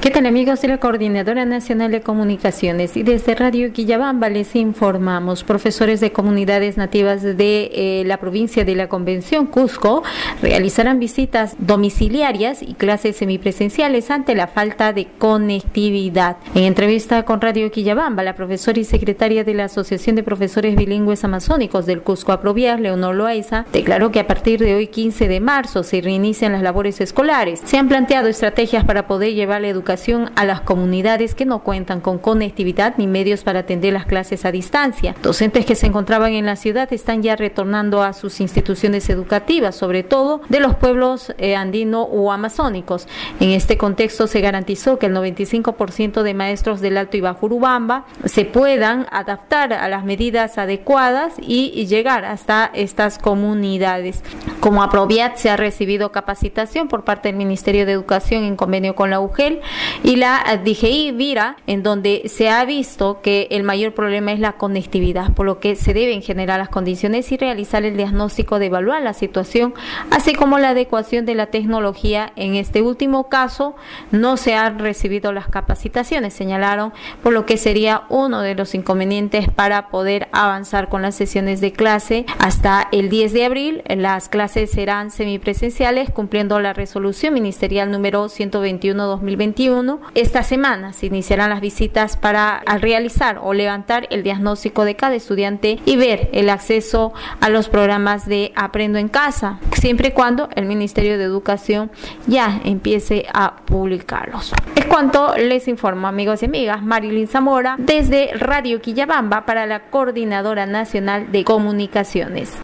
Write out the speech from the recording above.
¿Qué tal amigos de la Coordinadora Nacional de Comunicaciones? Y desde Radio Quillabamba les informamos, profesores de comunidades nativas de eh, la provincia de la Convención Cusco realizarán visitas domiciliarias y clases semipresenciales ante la falta de conectividad. En entrevista con Radio Quillabamba, la profesora y secretaria de la Asociación de Profesores Bilingües Amazónicos del Cusco Aproviar, Leonor Loaiza, declaró que a partir de hoy 15 de marzo se reinician las labores escolares. Se han planteado estrategias para poder llevar la educación a las comunidades que no cuentan con conectividad ni medios para atender las clases a distancia. Docentes que se encontraban en la ciudad están ya retornando a sus instituciones educativas, sobre todo de los pueblos eh, andino o amazónicos. En este contexto se garantizó que el 95% de maestros del Alto y Bajo Urubamba se puedan adaptar a las medidas adecuadas y llegar hasta estas comunidades. Como Aproviat se ha recibido capacitación por parte del Ministerio de Educación en convenio con la UGEL y la DGI Vira, en donde se ha visto que el mayor problema es la conectividad, por lo que se deben generar las condiciones y realizar el diagnóstico de evaluar la situación, así como la adecuación de la tecnología. En este último caso, no se han recibido las capacitaciones, señalaron, por lo que sería uno de los inconvenientes para poder avanzar con las sesiones de clase hasta el 10 de abril. Las clases serán semipresenciales, cumpliendo la resolución ministerial número 121-2021 esta semana se iniciarán las visitas para realizar o levantar el diagnóstico de cada estudiante y ver el acceso a los programas de Aprendo en Casa, siempre y cuando el Ministerio de Educación ya empiece a publicarlos. Es cuanto les informo, amigos y amigas, Marilyn Zamora desde Radio Quillabamba para la Coordinadora Nacional de Comunicaciones.